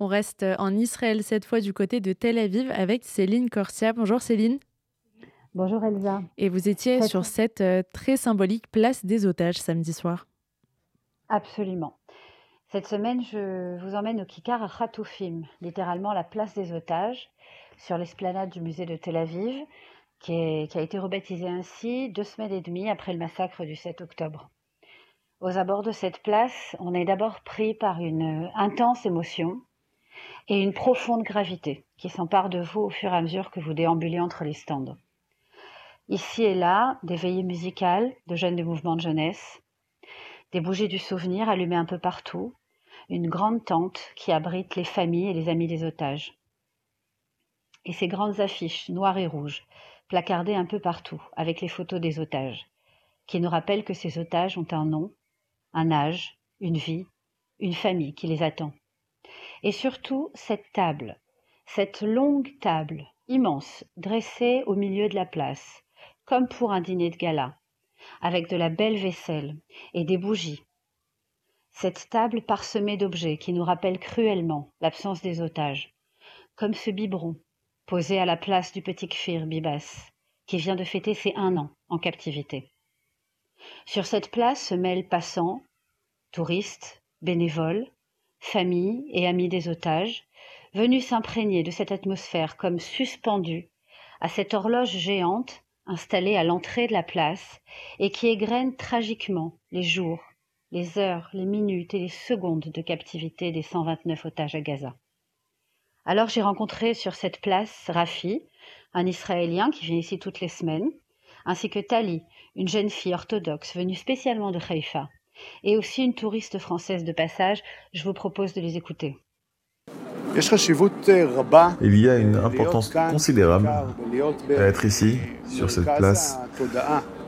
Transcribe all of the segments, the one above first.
On reste en Israël cette fois du côté de Tel Aviv avec Céline Corsia. Bonjour Céline. Bonjour Elsa. Et vous étiez sur cette euh, très symbolique place des otages samedi soir. Absolument. Cette semaine, je vous emmène au Kikar à Khatoufim, littéralement la place des otages, sur l'esplanade du musée de Tel Aviv, qui, qui a été rebaptisée ainsi deux semaines et demie après le massacre du 7 octobre. Aux abords de cette place, on est d'abord pris par une intense émotion et une profonde gravité qui s'empare de vous au fur et à mesure que vous déambulez entre les stands. Ici et là, des veillées musicales de jeunes du mouvement de jeunesse, des bougies du souvenir allumées un peu partout, une grande tente qui abrite les familles et les amis des otages. Et ces grandes affiches noires et rouges, placardées un peu partout, avec les photos des otages, qui nous rappellent que ces otages ont un nom, un âge, une vie, une famille qui les attend. Et surtout cette table, cette longue table, immense, dressée au milieu de la place, comme pour un dîner de gala, avec de la belle vaisselle et des bougies. Cette table parsemée d'objets qui nous rappellent cruellement l'absence des otages, comme ce biberon posé à la place du petit Kfir Bibas, qui vient de fêter ses un an en captivité. Sur cette place se mêlent passants, touristes, bénévoles, familles et amis des otages, venus s'imprégner de cette atmosphère comme suspendus à cette horloge géante installée à l'entrée de la place et qui égrène tragiquement les jours, les heures, les minutes et les secondes de captivité des 129 otages à Gaza. Alors j'ai rencontré sur cette place Rafi, un Israélien qui vient ici toutes les semaines, ainsi que Tali, une jeune fille orthodoxe venue spécialement de Haïfa, et aussi une touriste française de passage. Je vous propose de les écouter. Il y a une importance considérable à être ici, sur cette place,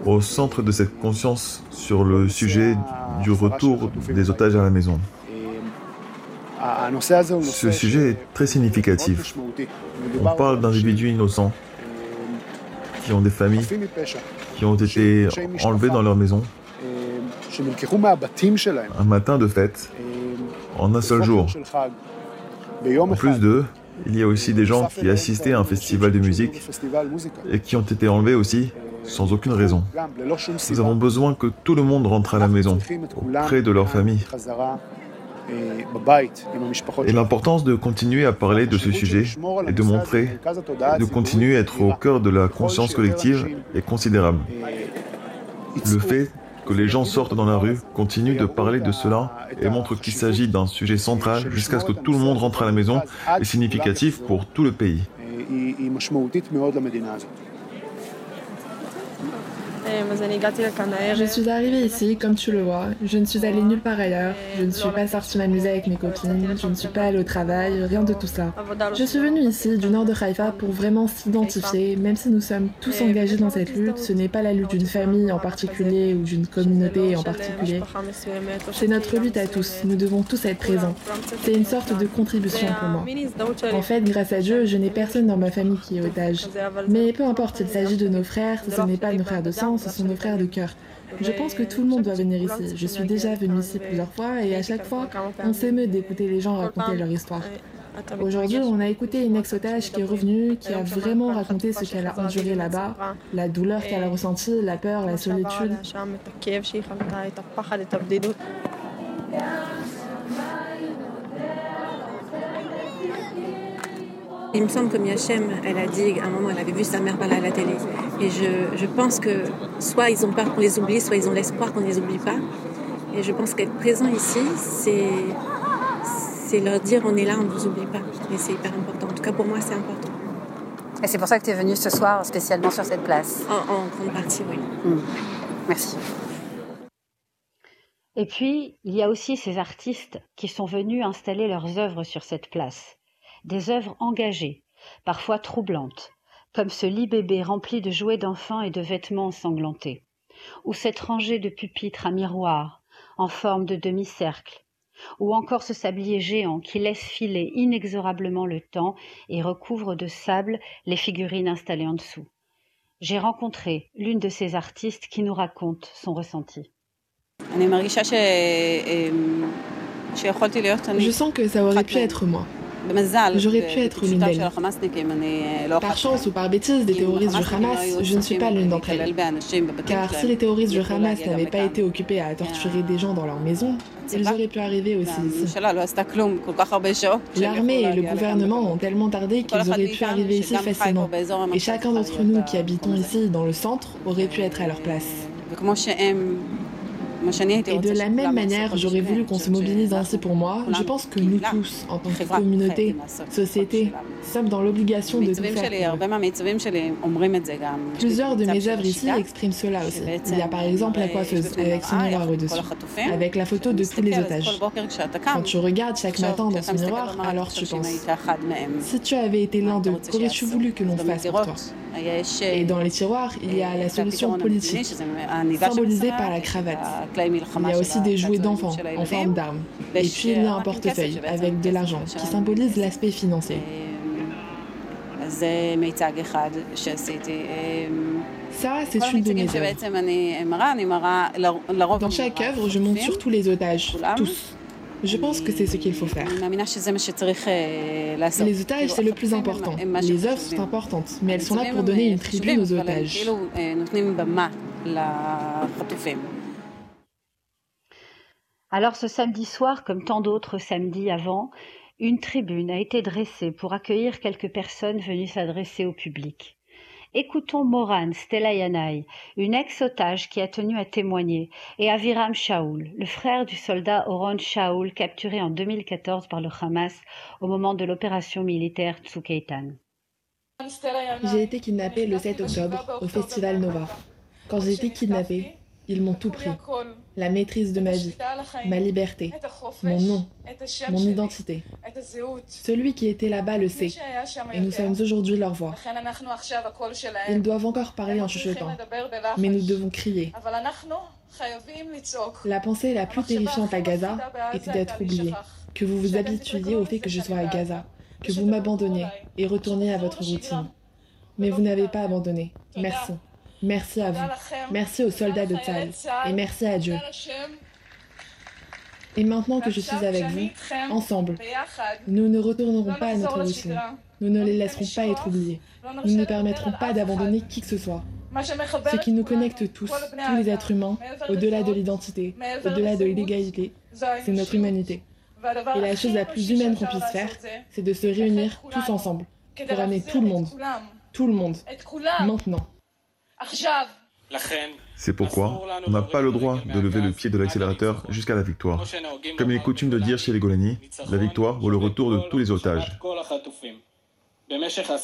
au centre de cette conscience sur le sujet du retour des otages à la maison. Ce sujet est très significatif. On parle d'individus innocents qui ont des familles, qui ont été enlevés dans leur maison, un matin de fête, en un seul jour. En plus d'eux, il y a aussi des gens qui assistaient à un festival de musique et qui ont été enlevés aussi sans aucune raison. Nous avons besoin que tout le monde rentre à la maison, auprès de leur famille. Et l'importance de continuer à parler de ce sujet et de montrer, de continuer à être au cœur de la conscience collective est considérable. Le fait que les gens sortent dans la rue, continuent de parler de cela et montrent qu'il s'agit d'un sujet central jusqu'à ce que tout le monde rentre à la maison est significatif pour tout le pays. Je suis arrivée ici, comme tu le vois. Je ne suis allée nulle part ailleurs. Je ne suis pas sortie m'amuser avec mes copines. Je ne suis pas allée au travail. Rien de tout ça. Je suis venue ici, du nord de Haïfa, pour vraiment s'identifier. Même si nous sommes tous engagés dans cette lutte, ce n'est pas la lutte d'une famille en particulier ou d'une communauté en particulier. C'est notre lutte à tous. Nous devons tous être présents. C'est une sorte de contribution pour moi. En fait, grâce à Dieu, je n'ai personne dans ma famille qui est otage. Mais peu importe, il s'agit de nos frères, ce n'est pas nos frères de sang, ce sont nos frères de cœur. Je pense que tout le monde doit venir ici. Je suis déjà venue ici plusieurs fois et à chaque fois, on s'émeut d'écouter les gens raconter leur histoire. Aujourd'hui, on a écouté une ex-otage qui est revenue, qui a vraiment raconté ce qu'elle a enduré là-bas, la douleur qu'elle a ressentie, la peur, la solitude. Il me semble que Miachem, elle a dit, à un moment, elle avait vu sa mère parler à la télé. Et je, je pense que soit ils ont peur qu'on les oublie, soit ils ont l'espoir qu'on ne les oublie pas. Et je pense qu'être présent ici, c'est, c'est leur dire on est là, on ne vous oublie pas. Et c'est hyper important. En tout cas, pour moi, c'est important. Et c'est pour ça que tu es venue ce soir spécialement sur cette place En, en grande partie, oui. Mmh. Merci. Et puis, il y a aussi ces artistes qui sont venus installer leurs œuvres sur cette place des œuvres engagées, parfois troublantes, comme ce lit bébé rempli de jouets d'enfants et de vêtements ensanglantés, ou cette rangée de pupitres à miroir en forme de demi-cercle, ou encore ce sablier géant qui laisse filer inexorablement le temps et recouvre de sable les figurines installées en dessous. J'ai rencontré l'une de ces artistes qui nous raconte son ressenti. Je sens que ça aurait pu être moi. J'aurais pu être l'une d'elles. Par chance ou par bêtise des terroristes du Hamas, je ne suis pas l'une d'entre elles. Car si les terroristes du Hamas n'avaient pas été occupés à torturer des gens dans leur maison, ils auraient pu arriver aussi ici. L'armée et le gouvernement ont tellement tardé qu'ils auraient pu arriver ici facilement. Et chacun d'entre nous qui habitons ici, dans le centre, aurait pu être à leur place. Et de la même manière, j'aurais voulu qu'on se mobilise ainsi pour moi. Je pense que nous tous, en tant que communauté, société, sommes dans l'obligation de tout faire. Plusieurs de mes œuvres ici expriment cela aussi. Il y a par exemple la coiffeuse avec son miroir au-dessus, avec la photo de tous les otages. Quand tu regardes chaque matin dans ce miroir, alors tu penses, si tu avais été l'un d'eux, qu'aurais-tu voulu que l'on fasse pour toi. Et dans les tiroirs, il y a la solution politique, symbolisée par la cravate. Il y a aussi des jouets d'enfants en forme d'armes. Et puis il y a un portefeuille avec de l'argent qui symbolise l'aspect financier. Ça, c'est une de mes œuvres. Dans chaque œuvre, je montre surtout les otages, tous. Je pense que c'est ce qu'il faut faire. Les otages, c'est le plus important. Les œuvres sont importantes, mais elles sont là pour donner une tribune aux otages. Alors ce samedi soir, comme tant d'autres samedis avant, une tribune a été dressée pour accueillir quelques personnes venues s'adresser au public. Écoutons Moran Stelayanai, une ex-otage qui a tenu à témoigner, et Aviram Shaul, le frère du soldat Oron Shaul capturé en 2014 par le Hamas au moment de l'opération militaire Tsukeitan. J'ai été kidnappé le 7 octobre au festival Nova. Quand j'ai été kidnappé, ils m'ont tout pris. La maîtrise de ma vie, ma liberté, mon nom, mon identité. Celui qui était là-bas le sait. Et nous sommes aujourd'hui leur voix. Ils doivent encore parler en chuchotant. Mais nous devons crier. La pensée la plus terrifiante à Gaza était d'être oublié. Que vous vous habituiez au fait que je sois à Gaza. Que vous m'abandonniez et retourniez à votre routine. Mais vous n'avez pas abandonné. Merci. Merci à vous. Merci aux soldats de Tzal. Et merci à Dieu. Et maintenant que je suis avec vous, ensemble, nous ne retournerons pas à notre routine. Nous ne les laisserons pas être oubliés. Nous ne permettrons pas d'abandonner qui que ce soit. Ce qui nous connecte tous, tous les êtres humains, au-delà de l'identité, au-delà de l'illégalité, c'est notre humanité. Et la chose la plus humaine qu'on puisse faire, c'est de se réunir tous ensemble, pour amener tout le monde, tout le monde, maintenant. C'est pourquoi on n'a pas le droit de lever le pied de l'accélérateur jusqu'à la victoire. Comme il est coutume de dire chez les Golani, la victoire vaut le retour de tous les otages.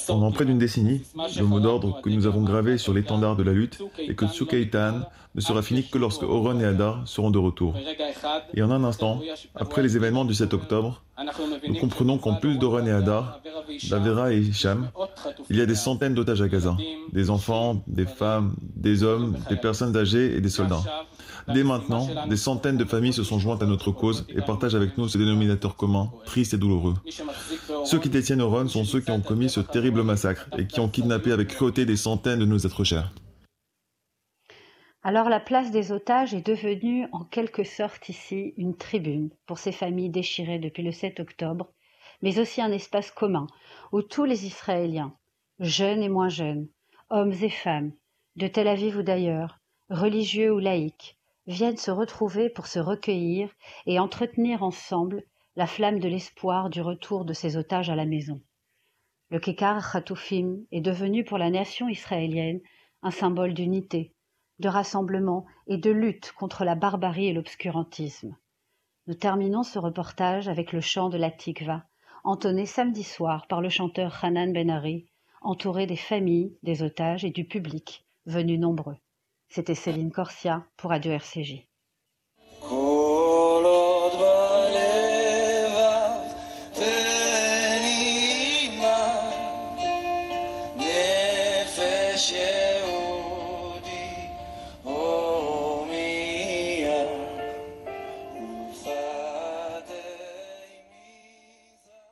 Pendant près d'une décennie, le mot d'ordre que nous avons gravé sur l'étendard de la lutte est que Tsukaitan ne sera fini que lorsque Oron et Hadar seront de retour. Et en un instant, après les événements du 7 octobre, nous comprenons qu'en plus d'Oron et Hadar, d'Avera et Hicham, il y a des centaines d'otages à Gaza. Des enfants, des femmes, des hommes, des personnes âgées et des soldats. Dès maintenant, des centaines de familles se sont jointes à notre cause et partagent avec nous ce dénominateur commun, triste et douloureux. Ceux qui détiennent Oron sont ceux qui ont commis ce terrible massacre et qui ont kidnappé avec cruauté des centaines de nos êtres chers. Alors la place des otages est devenue en quelque sorte ici une tribune pour ces familles déchirées depuis le 7 octobre, mais aussi un espace commun où tous les Israéliens, jeunes et moins jeunes, hommes et femmes, de Tel Aviv ou d'ailleurs, religieux ou laïcs, viennent se retrouver pour se recueillir et entretenir ensemble la flamme de l'espoir du retour de ces otages à la maison. Le Kekar Khatoufim est devenu pour la nation israélienne un symbole d'unité, de rassemblement et de lutte contre la barbarie et l'obscurantisme. Nous terminons ce reportage avec le chant de la Tikva, entonné samedi soir par le chanteur Hanan Benari, entouré des familles, des otages et du public, venus nombreux. C'était Céline Corsia pour Radio RCJ.